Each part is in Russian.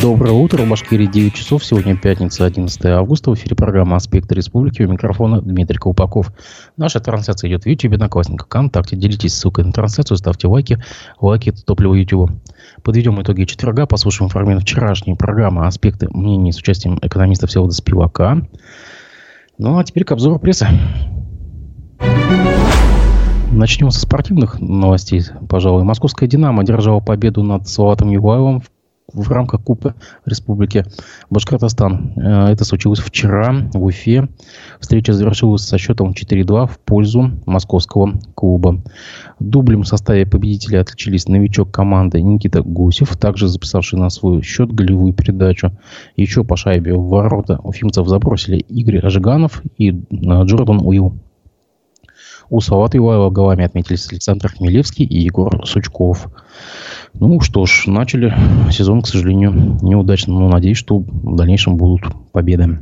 Доброе утро, в Башкирии 9 часов, сегодня пятница, 11 августа, в эфире программа «Аспекты республики», у микрофона Дмитрий Колпаков. Наша трансляция идет в YouTube, Одноклассниках, ВКонтакте, делитесь ссылкой на трансляцию, ставьте лайки, лайки – это топливо YouTube. Подведем итоги четверга, послушаем фрагмент вчерашней программы «Аспекты мнений» с участием экономиста Всеволода Спивака. Ну, а теперь к обзору прессы. Начнем со спортивных новостей, пожалуй. Московская «Динамо» одержала победу над Салатом Юлаевым в в рамках Кубка Республики Башкортостан. Э, это случилось вчера в Уфе. Встреча завершилась со счетом 4-2 в пользу московского клуба. Дублем в составе победителей отличились новичок команды Никита Гусев, также записавший на свой счет голевую передачу. Еще по шайбе в ворота уфимцев забросили Игорь Ажиганов и э, Джордан Уилл. У Салата Юлаева голами отметились Александр Хмелевский и Егор Сучков. Ну что ж, начали сезон, к сожалению, неудачно, но надеюсь, что в дальнейшем будут победы.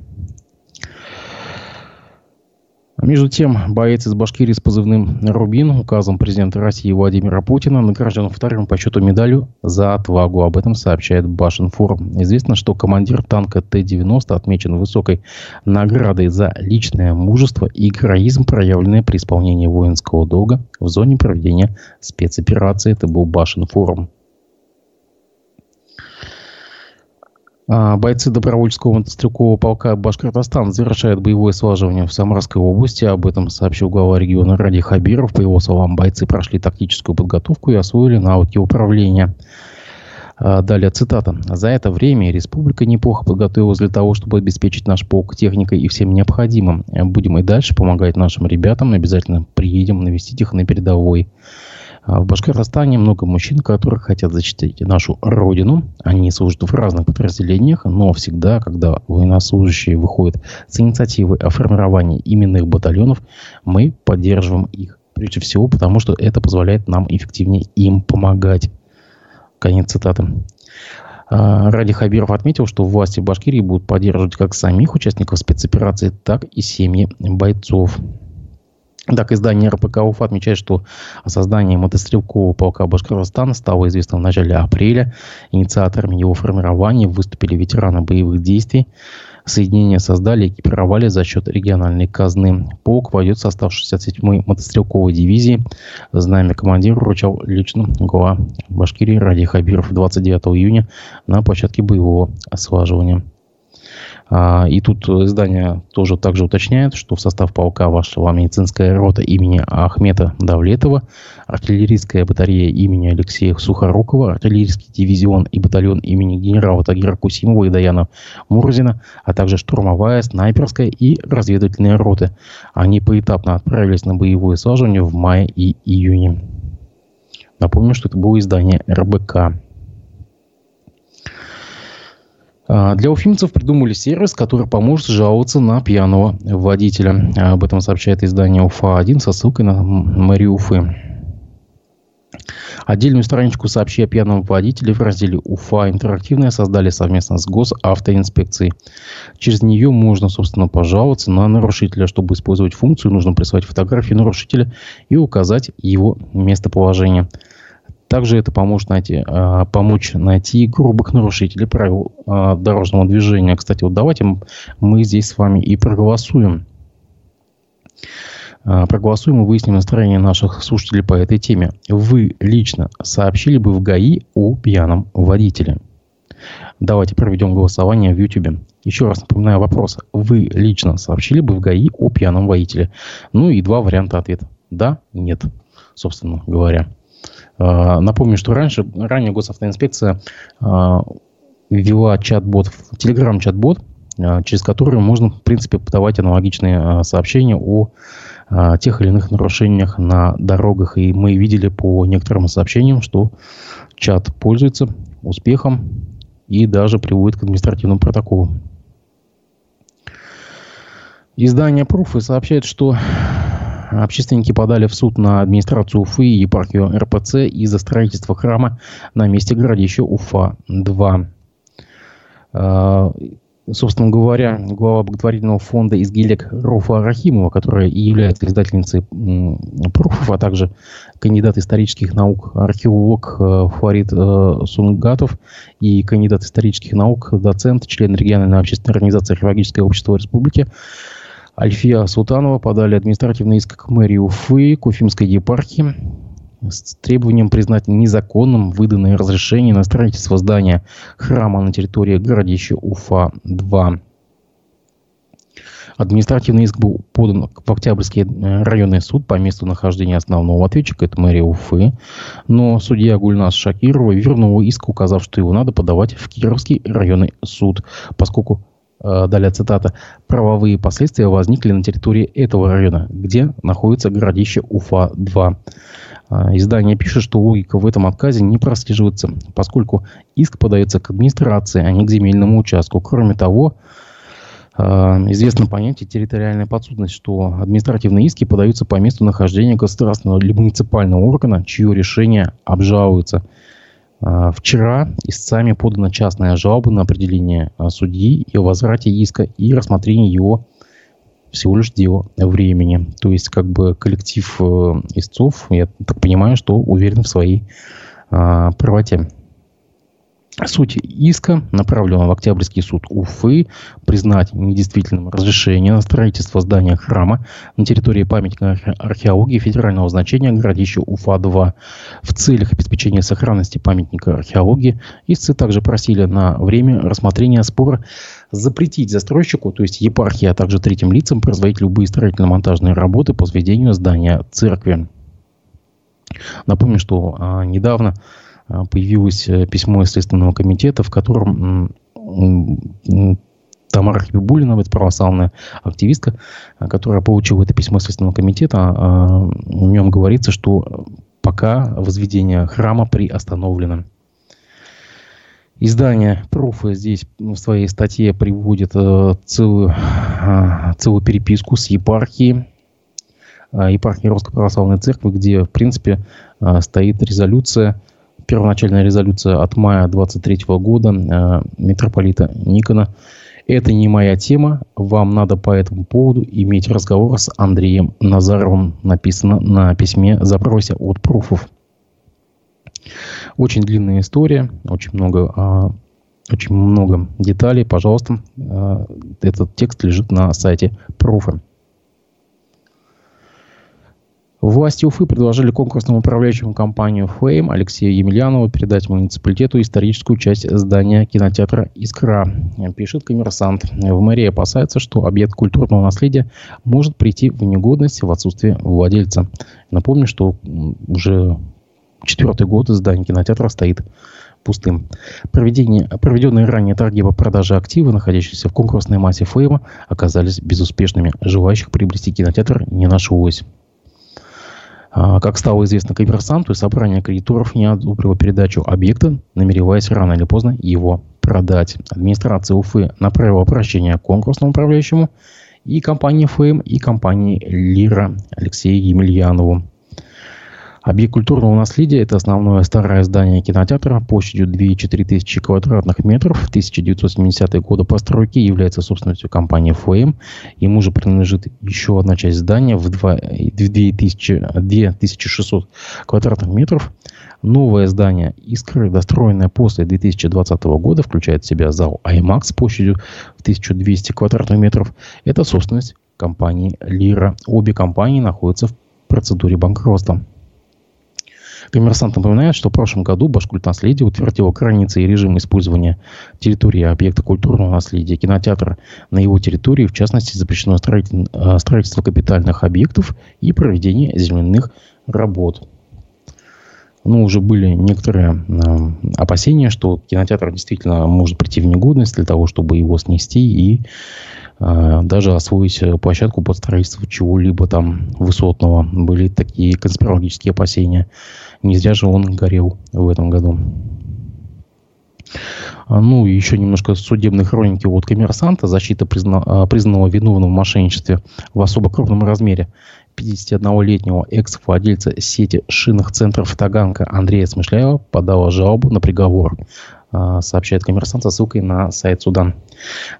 Между тем, боец из Башкирии с позывным «Рубин» указом президента России Владимира Путина награжден вторым по счету медалью за отвагу. Об этом сообщает Башинформ. Известно, что командир танка Т-90 отмечен высокой наградой за личное мужество и героизм, проявленные при исполнении воинского долга в зоне проведения спецоперации. Это был Башинформ. Бойцы добровольческого мотострелкового полка Башкортостан завершают боевое слаживание в Самарской области. Об этом сообщил глава региона Ради Хабиров. По его словам, бойцы прошли тактическую подготовку и освоили навыки управления. А, далее цитата. «За это время республика неплохо подготовилась для того, чтобы обеспечить наш полк техникой и всем необходимым. Будем и дальше помогать нашим ребятам. Обязательно приедем навестить их на передовой. А в Башкортостане много мужчин, которые хотят защитить нашу родину. Они служат в разных подразделениях, но всегда, когда военнослужащие выходят с инициативой о формировании именных батальонов, мы поддерживаем их. Прежде всего, потому что это позволяет нам эффективнее им помогать. Конец цитаты. А, Ради Хабиров отметил, что власти Башкирии будут поддерживать как самих участников спецоперации, так и семьи бойцов. Так, издание РПК УФА отмечает, что о создании мотострелкового полка Башкортостана стало известно в начале апреля. Инициаторами его формирования выступили ветераны боевых действий. Соединения создали и экипировали за счет региональной казны. Полк войдет в состав 67-й мотострелковой дивизии. Знамя командир вручал лично глава Башкирии Ради Хабиров 29 июня на площадке боевого ослаживания. А, и тут издание тоже также уточняет, что в состав полка вошла медицинская рота имени Ахмета Давлетова, артиллерийская батарея имени Алексея Сухорукова, артиллерийский дивизион и батальон имени генерала Тагира Кусимова и Даяна Мурзина, а также штурмовая, снайперская и разведывательные роты. Они поэтапно отправились на боевое слаживание в мае и июне. Напомню, что это было издание РБК. А, для уфимцев придумали сервис, который поможет жаловаться на пьяного водителя. Об этом сообщает издание УФА-1 со ссылкой на мэрию Уфы. Отдельную страничку «Сообщи о пьяном водителе» в разделе «УФА интерактивная» создали совместно с Госавтоинспекцией. Через нее можно, собственно, пожаловаться на нарушителя. Чтобы использовать функцию, нужно прислать фотографию нарушителя и указать его местоположение. Также это поможет найти, э, помочь найти грубых нарушителей правил э, дорожного движения. Кстати, вот давайте мы здесь с вами и проголосуем. Э, проголосуем и выясним настроение наших слушателей по этой теме. Вы лично сообщили бы в ГАИ о пьяном водителе? Давайте проведем голосование в YouTube. Еще раз напоминаю вопрос. Вы лично сообщили бы в ГАИ о пьяном водителе? Ну и два варианта ответа. Да, нет, собственно говоря. А, напомню, что раньше, ранее госавтоинспекция а, ввела чат-бот, телеграм-чат-бот, а, через который можно, в принципе, подавать аналогичные сообщения о тех или иных нарушениях на дорогах. И мы видели по некоторым сообщениям, что чат пользуется успехом и даже приводит к административному протоколу. Издание Пруфы сообщает, что Общественники подали в суд на администрацию Уфы и епархию РПЦ из-за строительства храма на месте городища Уфа-2. А, собственно говоря, глава благотворительного фонда «Изгилек» Руфа Рахимова, которая и является издательницей пруфов, а также кандидат исторических наук, археолог э, Фарид э, Сунгатов и кандидат исторических наук, доцент, член региональной общественной организации «Археологическое общество республики», Альфия Султанова подали административный иск к мэрии Уфы, к Уфимской епархии с требованием признать незаконным выданное разрешение на строительство здания храма на территории городища Уфа-2. Административный иск был подан в Октябрьский э, районный суд по месту нахождения основного ответчика, это мэрия Уфы. Но судья Гульнас Шакирова вернул иск, указав, что его надо подавать в Кировский районный суд, поскольку далее цитата, правовые последствия возникли на территории этого района, где находится городище Уфа-2. А, издание пишет, что логика в этом отказе не прослеживается, поскольку иск подается к администрации, а не к земельному участку. Кроме того, а, известно понятие территориальная подсудность, что административные иски подаются по месту нахождения государственного или муниципального органа, чье решение обжалуется. А, вчера истцами подана частная жалоба на определение судьи и о возврате иска и рассмотрение его всего лишь дело времени. То есть, как бы коллектив э, истцов, я так понимаю, что уверен в своей э, правоте. Суть иска направлена в Октябрьский суд Уфы признать недействительным разрешение на строительство здания храма на территории памятника археологии федерального значения городища Уфа-2 в целях обеспечения сохранности памятника археологии. Истцы также просили на время рассмотрения спора запретить застройщику, то есть епархии, а также третьим лицам производить любые строительно-монтажные работы по сведению здания церкви. Напомню, что а, недавно появилось э, письмо из Следственного комитета, в котором Тамара Хабибулина, это православная активистка, а, которая получила это письмо Следственного комитета, а, в нем говорится, что пока возведение храма приостановлено. Издание Пруфа здесь в своей статье приводит э, целую, целую переписку с епархией, епархией Русской Православной Церкви, где, в принципе, стоит резолюция первоначальная резолюция от мая 23 года э, митрополита Никона. Это не моя тема. Вам надо по этому поводу иметь разговор с Андреем Назаровым. Написано на письме запросе от пруфов. Очень длинная история, очень много, а, очень много деталей. Пожалуйста, а, этот текст лежит на сайте пруфа. Власти Уфы предложили конкурсному управляющему компанию Fame Алексею Емельянову передать муниципалитету историческую часть здания кинотеатра «Искра», пишет коммерсант. В мэрии опасается, что объект культурного наследия может прийти в негодность в отсутствие владельца. Напомню, что уже четвертый год здание кинотеатра стоит пустым. Проведение, проведенные ранее торги по продаже активов, находящиеся в конкурсной массе Фейма, оказались безуспешными. Желающих приобрести кинотеатр не нашлось. А, как стало известно коммерсанту, собрание кредиторов не одобрило передачу объекта, намереваясь рано или поздно его продать. Администрация Уфы направила обращение к конкурсному управляющему и компании ФМ, и компании Лира Алексею Емельянову. Объект культурного наследия – это основное старое здание кинотеатра площадью 2,4 тысячи квадратных метров. 1970-е годы постройки является собственностью компании ФОМ. Ему же принадлежит еще одна часть здания в 2, 2000, 2600 квадратных метров. Новое здание «Искры», достроенное после 2020 года, включает в себя зал IMAX площадью в 1200 квадратных метров. Это собственность компании «Лира». Обе компании находятся в процедуре банкротства. Коммерсант напоминает, что в прошлом году Башкультнаследие утвердило границы и режим использования территории объекта культурного наследия кинотеатра на его территории. В частности, запрещено э, строительство капитальных объектов и проведение земляных работ. Ну, уже были некоторые э, опасения, что кинотеатр действительно может прийти в негодность для того, чтобы его снести и э, даже освоить площадку под строительство чего-либо там высотного. Были такие конспирологические опасения. Не зря же он горел в этом году. А, ну, и еще немножко судебной хроники от коммерсанта. Защита призна, а, признанного виновным в мошенничестве в особо крупном размере 51-летнего экс-владельца сети шинных центров Таганка Андрея Смышляева подала жалобу на приговор а, сообщает коммерсант со ссылкой на сайт суда.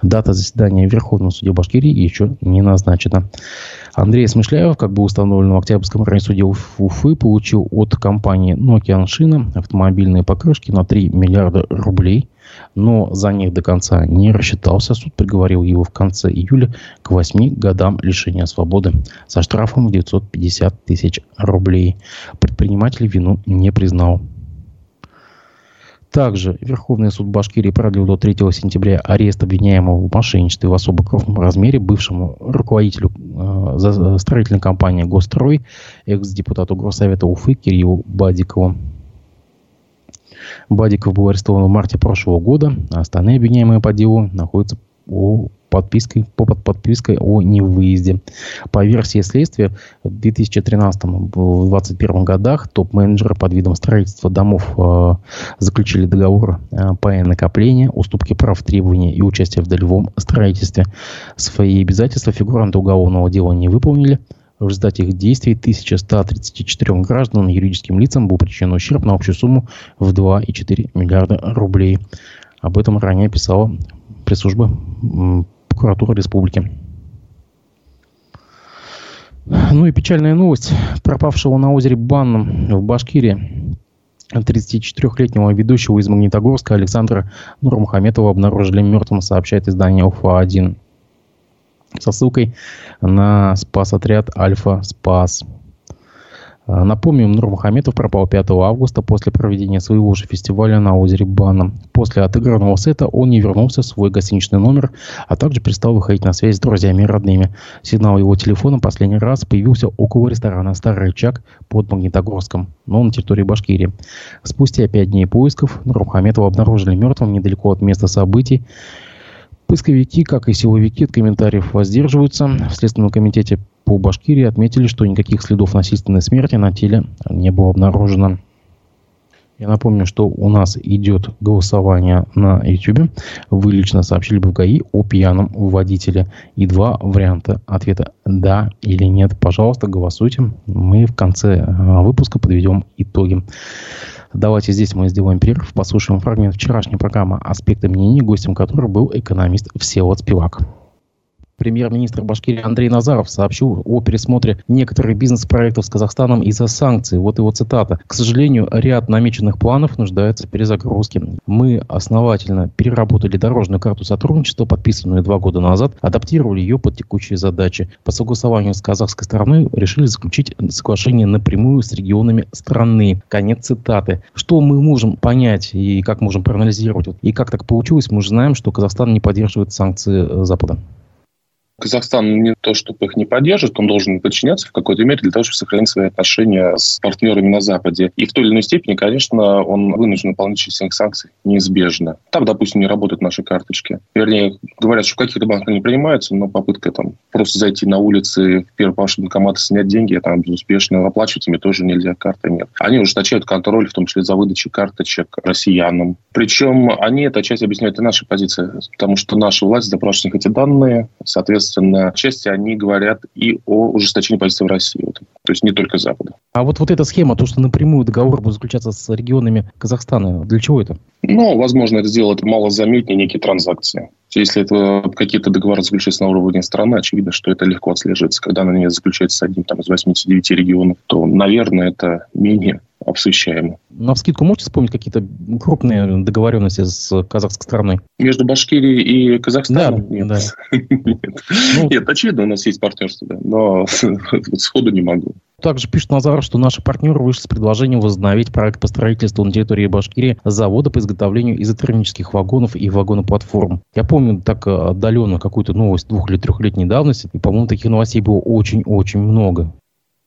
Дата заседания в Верховном суде Башкирии еще не назначена. Андрей Смышляев, как бы установлено в Октябрьском суде Уфы, получил от компании Nokia Шина автомобильные покрышки на 3 миллиарда рублей, но за них до конца не рассчитался. Суд приговорил его в конце июля к 8 годам лишения свободы со штрафом в 950 тысяч рублей. Предприниматель вину не признал. Также Верховный суд Башкирии продлил до 3 сентября арест обвиняемого в мошенничестве в особо крупном размере бывшему руководителю э, строительной компании «Гострой», экс-депутату Горсовета Уфы Кириллу Бадикову. Бадиков был арестован в марте прошлого года, а остальные обвиняемые по делу находятся у подпиской, по под подпиской о невыезде. По версии следствия, в 2013-2021 годах топ-менеджеры под видом строительства домов э, заключили договор э, по накопления, уступки прав, требования и участия в долевом строительстве. Свои обязательства фигуранты уголовного дела не выполнили. В результате их действий 1134 гражданам и юридическим лицам был причинен ущерб на общую сумму в 2,4 миллиарда рублей. Об этом ранее писала пресс-служба прокуратуры республики. Ну и печальная новость. Пропавшего на озере Банном в Башкирии 34-летнего ведущего из Магнитогорска Александра Нурмухаметова обнаружили мертвым, сообщает издание УФА-1 со ссылкой на спас-отряд Альфа Спас. А, напомним, Нур Мухаметов пропал 5 августа после проведения своего же фестиваля на озере Бана. После отыгранного сета он не вернулся в свой гостиничный номер, а также перестал выходить на связь с друзьями и родными. Сигнал его телефона последний раз появился около ресторана «Старый Чак» под Магнитогорском, но на территории Башкирии. Спустя пять дней поисков Нур Мухаметова обнаружили мертвым недалеко от места событий. Поисковики, как и силовики, от комментариев воздерживаются. В Следственном комитете по Башкирии отметили, что никаких следов насильственной смерти на теле не было обнаружено. Я напомню, что у нас идет голосование на YouTube. Вы лично сообщили бы в ГАИ о пьяном водителе. И два варианта ответа «да» или «нет». Пожалуйста, голосуйте. Мы в конце а, выпуска подведем итоги. Давайте здесь мы сделаем перерыв, послушаем фрагмент вчерашней программы «Аспекты мнений», гостем которой был экономист Всеволод Спивак. Премьер-министр Башкирии Андрей Назаров сообщил о пересмотре некоторых бизнес-проектов с Казахстаном из-за санкций. Вот его цитата. «К сожалению, ряд намеченных планов нуждается в перезагрузке. Мы основательно переработали дорожную карту сотрудничества, подписанную два года назад, адаптировали ее под текущие задачи. По согласованию с казахской стороной решили заключить соглашение напрямую с регионами страны». Конец цитаты. Что мы можем понять и как можем проанализировать? И как так получилось, мы же знаем, что Казахстан не поддерживает санкции Запада. Казахстан не то, чтобы их не поддержит, он должен подчиняться в какой-то мере для того, чтобы сохранить свои отношения с партнерами на Западе. И в той или иной степени, конечно, он вынужден часть санкций неизбежно. Там, допустим, не работают наши карточки. Вернее, говорят, что в каких-то банках они принимаются, но попытка там просто зайти на улицы в первый ваш банкомат и снять деньги, там безуспешно ими тоже нельзя, карты нет. Они ужесточают контроль, в том числе за выдачей карточек россиянам. Причем они это часть объясняют и нашей позиции, потому что наша власть запрашивает эти данные, соответственно, соответственно, части они говорят и о ужесточении позиции в России. Вот. То есть не только Запада. А вот, вот эта схема, то, что напрямую договор будет заключаться с регионами Казахстана, для чего это? Ну, возможно, это сделать мало заметнее некие транзакции. Если это какие-то договоры заключаются на уровне страны, очевидно, что это легко отслеживается. Когда они заключаются с одним там, из 89 регионов, то, наверное, это менее обсущаемо. На вскидку можете вспомнить какие-то крупные договоренности с казахской стороной? Между Башкирией и Казахстаном? Да, нет. Да. нет. Ну, нет, очевидно, у нас есть партнерство, да, но сходу не могу. Также пишет Назар, что наши партнеры вышли с предложением возобновить проект по строительству на территории Башкирии завода по изготовлению изотермических вагонов и вагоноплатформ. Я помню так отдаленно какую-то новость двух- или трехлетней давности, и, по-моему, таких новостей было очень-очень много.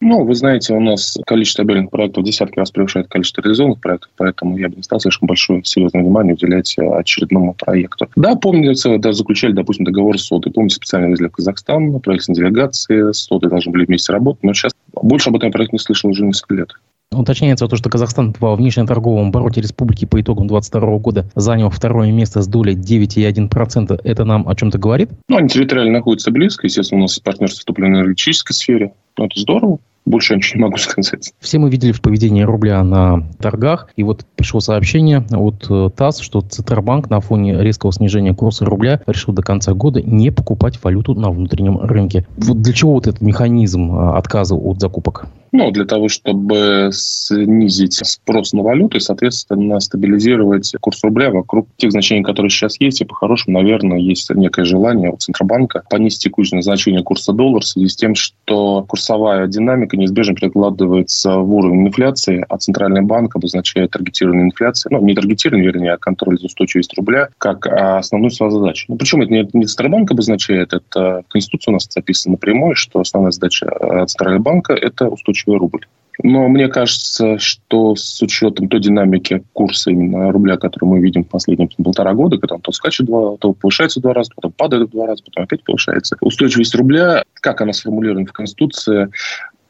Ну, вы знаете, у нас количество объявленных проектов в десятки раз превышает количество реализованных проектов, поэтому я бы не стал слишком большое серьезное внимание уделять э, очередному проекту. Да, помнится, да, заключали, допустим, договор с СОДой. Помните, специально везли в Казахстан, правительственные делегации с СОДой должны были вместе работать, но сейчас больше об этом проекте не слышал уже несколько лет. Уточняется то, что Казахстан во внешнеторговом обороте республики по итогам 2022 года занял второе место с долей 9,1%. Это нам о чем-то говорит? Ну, они территориально находятся близко. Естественно, у нас партнерство вступлено в энергетической сфере. Ну, это здорово. Больше я ничего не могу сказать. Все мы видели в поведении рубля на торгах. И вот пришло сообщение от э, ТАСС, что Центробанк на фоне резкого снижения курса рубля решил до конца года не покупать валюту на внутреннем рынке. Вот для чего вот этот механизм э, отказа от закупок? Ну, для того, чтобы снизить спрос на валюту и, соответственно, стабилизировать курс рубля вокруг тех значений, которые сейчас есть. И по-хорошему, наверное, есть некое желание у Центробанка понизить текущее значение курса доллара в связи с тем, что курсовая динамика неизбежно перекладывается в уровень инфляции, а Центральный банк обозначает таргетированную инфляцию, ну, не таргетированную, вернее, а контроль за устойчивостью рубля, как основную свою задачу. Ну, причем это не, не Центробанк обозначает, это в Конституции у нас записано напрямую, что основная задача э, Центрального банка – это устойчивость устойчивый рубль. Но мне кажется, что с учетом той динамики курса именно рубля, который мы видим в последние полтора года, когда он то скачет два, то повышается два раза, потом падает два раза, потом опять повышается. Устойчивость рубля, как она сформулирована в Конституции,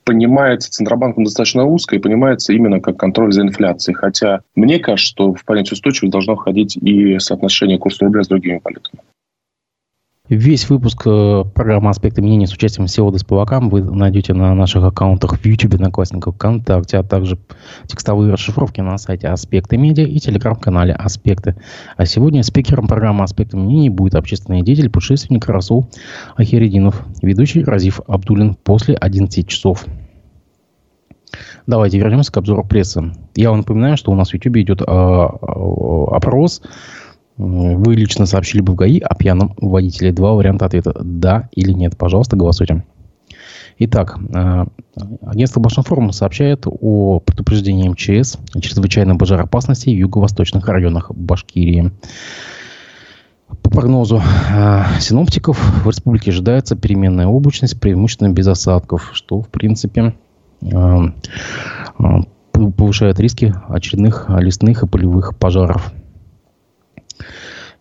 понимается Центробанком достаточно узко и понимается именно как контроль за инфляцией. Хотя мне кажется, что в понятие устойчивости должно входить и соотношение курса рубля с другими валютами. Весь выпуск э, программы «Аспекты мнений» с участием Всеволода Спивакам вы найдете на наших аккаунтах в YouTube, Одноклассниках, ВКонтакте, а также текстовые расшифровки на сайте «Аспекты медиа» и телеграм-канале «Аспекты». А сегодня спикером программы «Аспекты мнений» будет общественный деятель, путешественник Расул Ахеридинов, ведущий Разив Абдулин после 11 часов. Давайте вернемся к обзору прессы. Я вам напоминаю, что у нас в YouTube идет э, э, опрос вы лично сообщили бы в ГАИ о пьяном водителе? Два варианта ответа. Да или нет. Пожалуйста, голосуйте. Итак, э, агентство Башинформ сообщает о предупреждении МЧС о чрезвычайной пожароопасности в юго-восточных районах Башкирии. По прогнозу э, синоптиков в республике ожидается переменная облачность, преимущественно без осадков, что, в принципе, э, повышает риски очередных лесных и полевых пожаров.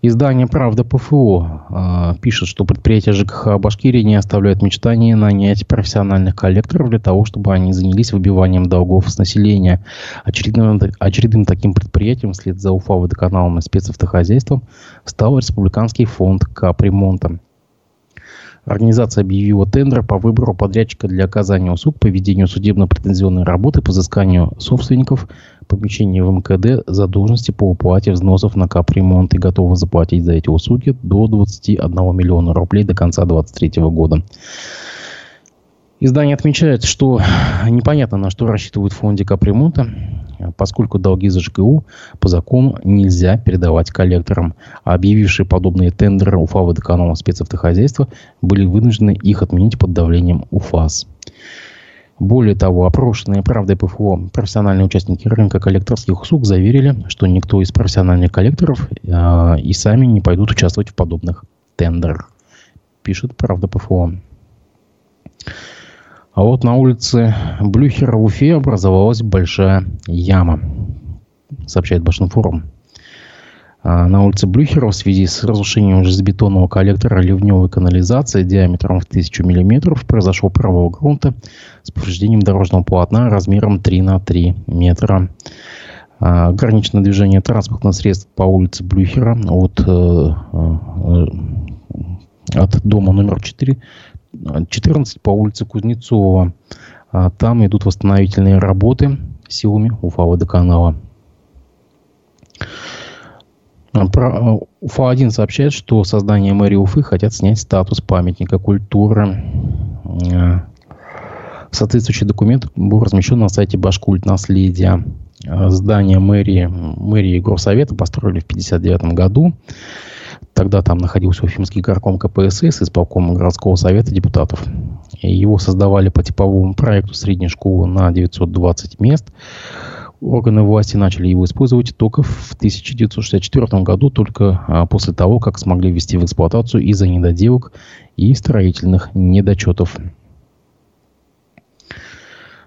Издание «Правда ПФО» э, пишет, что предприятия ЖКХ Башкирии не оставляют мечтания нанять профессиональных коллекторов для того, чтобы они занялись выбиванием долгов с населения. Очередным, очередным таким предприятием вслед за УФА водоканалом и спецавтохозяйством стал Республиканский фонд капремонта. Организация объявила тендер по выбору подрядчика для оказания услуг по ведению судебно-претензионной работы по взысканию собственников помещений в МКД задолженности по уплате взносов на капремонт и готова заплатить за эти услуги до 21 миллиона рублей до конца 2023 года. Издание отмечает, что непонятно, на что рассчитывают в фонде капремонта, поскольку долги за ЖКУ по закону нельзя передавать коллекторам. А объявившие подобные тендеры УФА водоканала спецавтохозяйства были вынуждены их отменить под давлением УФАС. Более того, опрошенные правдой ПФО профессиональные участники рынка коллекторских услуг заверили, что никто из профессиональных коллекторов э, и сами не пойдут участвовать в подобных тендерах, пишет правда ПФО. А вот на улице Блюхера в Уфе образовалась большая яма, сообщает Башинформ. А на улице Блюхера в связи с разрушением железобетонного коллектора ливневой канализации диаметром в 1000 мм произошел провал грунта с повреждением дорожного полотна размером 3 на 3 метра. А, ограничено движение транспортных средств по улице Блюхера от, э, э, от дома номер 4 14 по улице Кузнецова. А, там идут восстановительные работы силами Уфа водоканала. А, про, Уфа-1 сообщает, что создание мэрии Уфы хотят снять статус памятника культуры. А, соответствующий документ был размещен на сайте Башкульт наследия. Здание мэрии, мэрии Горсовета построили в 1959 году. Тогда там находился Уфимский горком КПСС, исполком городского совета депутатов. И его создавали по типовому проекту средней школы на 920 мест. Органы власти начали его использовать только в 1964 году, только а, после того, как смогли ввести в эксплуатацию из-за недоделок и строительных недочетов.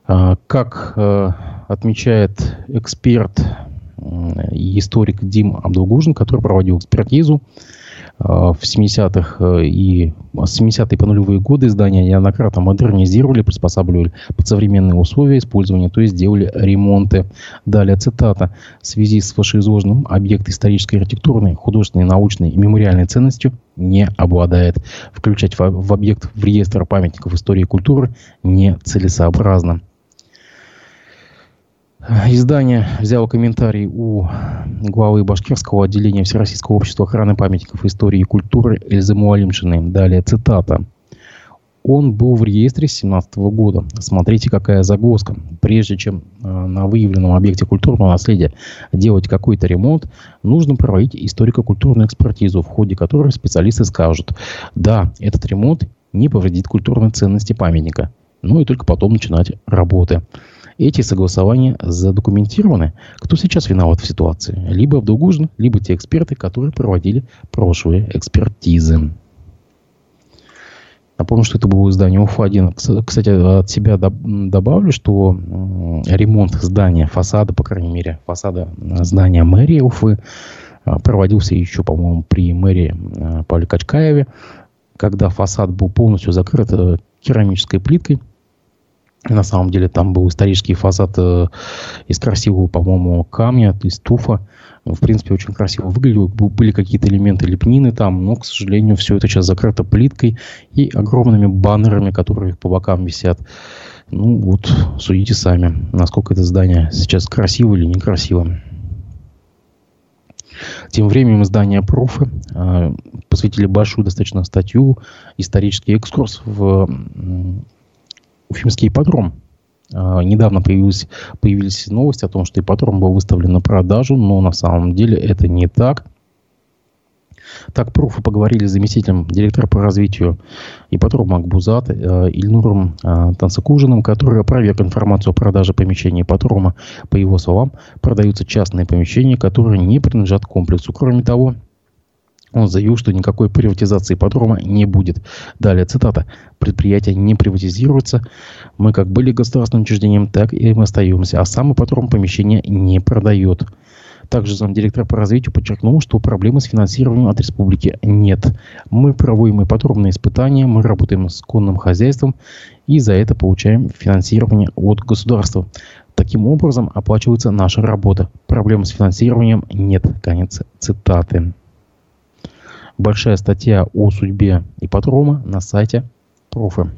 А, как а, отмечает эксперт и историк Дим Абдулгужин, который проводил экспертизу, в 70-х и с 70-е по нулевые годы здания неоднократно модернизировали, приспосабливали под современные условия использования, то есть делали ремонты. Далее цитата. В связи с вышеизложенным объект исторической архитектурной, художественной, научной и мемориальной ценностью не обладает. Включать в объект в реестр памятников истории и культуры нецелесообразно. Издание взяло комментарий у главы Башкирского отделения Всероссийского общества охраны памятников истории и культуры Эльзы Муалимшины. Далее цитата. Он был в реестре с 2017 года. Смотрите, какая загвоздка. Прежде чем э, на выявленном объекте культурного наследия делать какой-то ремонт, нужно проводить историко-культурную экспертизу, в ходе которой специалисты скажут, да, этот ремонт не повредит культурной ценности памятника. Ну и только потом начинать работы. Эти согласования задокументированы. Кто сейчас виноват в ситуации? Либо Абдугужин, либо те эксперты, которые проводили прошлые экспертизы. Напомню, что это было издание УФА-1. Кстати, от себя добавлю, что ремонт здания, фасада, по крайней мере, фасада здания мэрии Уфы а, проводился еще, по-моему, при мэрии а, Павле Качкаеве, когда фасад был полностью закрыт э, керамической плиткой, на самом деле там был исторический фасад э, из красивого, по-моему, камня, из туфа. В принципе, очень красиво выглядел. Были какие-то элементы лепнины там, но, к сожалению, все это сейчас закрыто плиткой и огромными баннерами, которые по бокам висят. Ну вот, судите сами, насколько это здание сейчас красиво или некрасиво. Тем временем издание «Пруфы» э, посвятили большую достаточно статью, исторический экскурс в Уфимский ипподром. А, недавно появились, появились новости о том, что ипподром был выставлен на продажу, но на самом деле это не так. Так, профы поговорили с заместителем директора по развитию ипподрома Акбузат э, Ильнуром э, который опроверг информацию о продаже помещений ипподрома. По его словам, продаются частные помещения, которые не принадлежат комплексу. Кроме того, он заявил, что никакой приватизации подрома не будет. Далее цитата. Предприятия не приватизируются. Мы как были государственным учреждением, так и мы остаемся. А сам подром помещения не продает. Также замдиректора по развитию подчеркнул, что проблемы с финансированием от республики нет. Мы проводим подробные испытания, мы работаем с конным хозяйством и за это получаем финансирование от государства. Таким образом оплачивается наша работа. Проблем с финансированием нет. Конец цитаты большая статья о судьбе ипподрома на сайте Профы.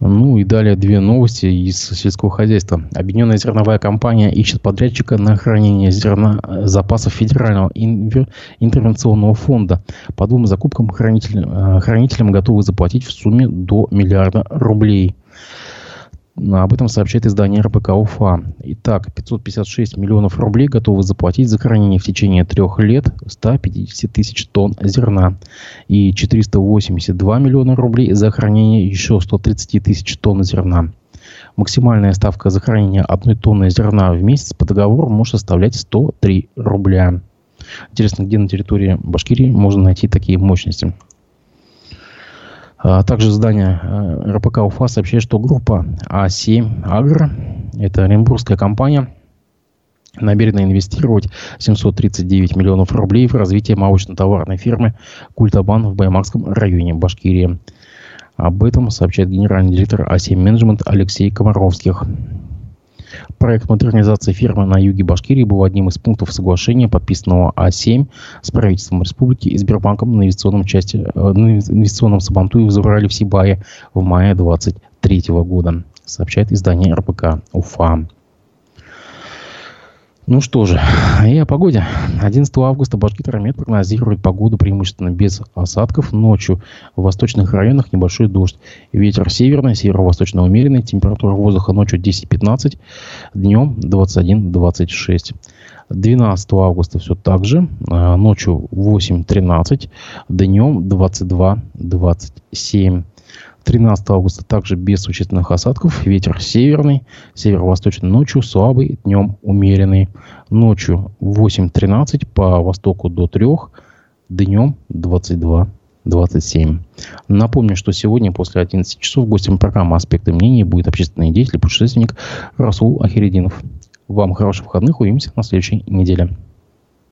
Ну и далее две новости из сельского хозяйства. Объединенная зерновая компания ищет подрядчика на хранение зерна запасов Федерального интервенционного фонда. По двум закупкам хранитель, э, хранителям готовы заплатить в сумме до миллиарда рублей. Об этом сообщает издание РБК УФА. Итак, 556 миллионов рублей готовы заплатить за хранение в течение трех лет 150 тысяч тонн зерна. И 482 миллиона рублей за хранение еще 130 тысяч тонн зерна. Максимальная ставка за хранение одной тонны зерна в месяц по договору может составлять 103 рубля. Интересно, где на территории Башкирии можно найти такие мощности? А также здание э, РПК УФА сообщает, что группа А7 Агро, это оренбургская компания, намерена инвестировать 739 миллионов рублей в развитие молочно-товарной фирмы Культабан в Баймакском районе Башкирии. Об этом сообщает генеральный директор А7 Менеджмент Алексей Комаровских. Проект модернизации фирмы на юге Башкирии был одним из пунктов соглашения, подписанного А7 с правительством республики и Сбербанком на инвестиционном, части, э, на инвестиционном Сабантуе в Забрали в Сибае в мае 2023 года, сообщает издание РБК УФА. Ну что же, и о погоде. 11 августа Башкирмет прогнозирует погоду преимущественно без осадков. Ночью в восточных районах небольшой дождь. Ветер северный, северо-восточно умеренный. Температура воздуха ночью 10-15, днем 21-26. 12 августа все так же. А, ночью 8-13, днем 22-27. 13 августа также без существенных осадков. Ветер северный, северо-восточный ночью, слабый, днем умеренный. Ночью 8-13, по востоку до 3, днем 22 27. Напомню, что сегодня после 11 часов гостем программы «Аспекты мнений» будет общественный деятель и путешественник Расул Ахиридинов. Вам хороших выходных. Увидимся на следующей неделе.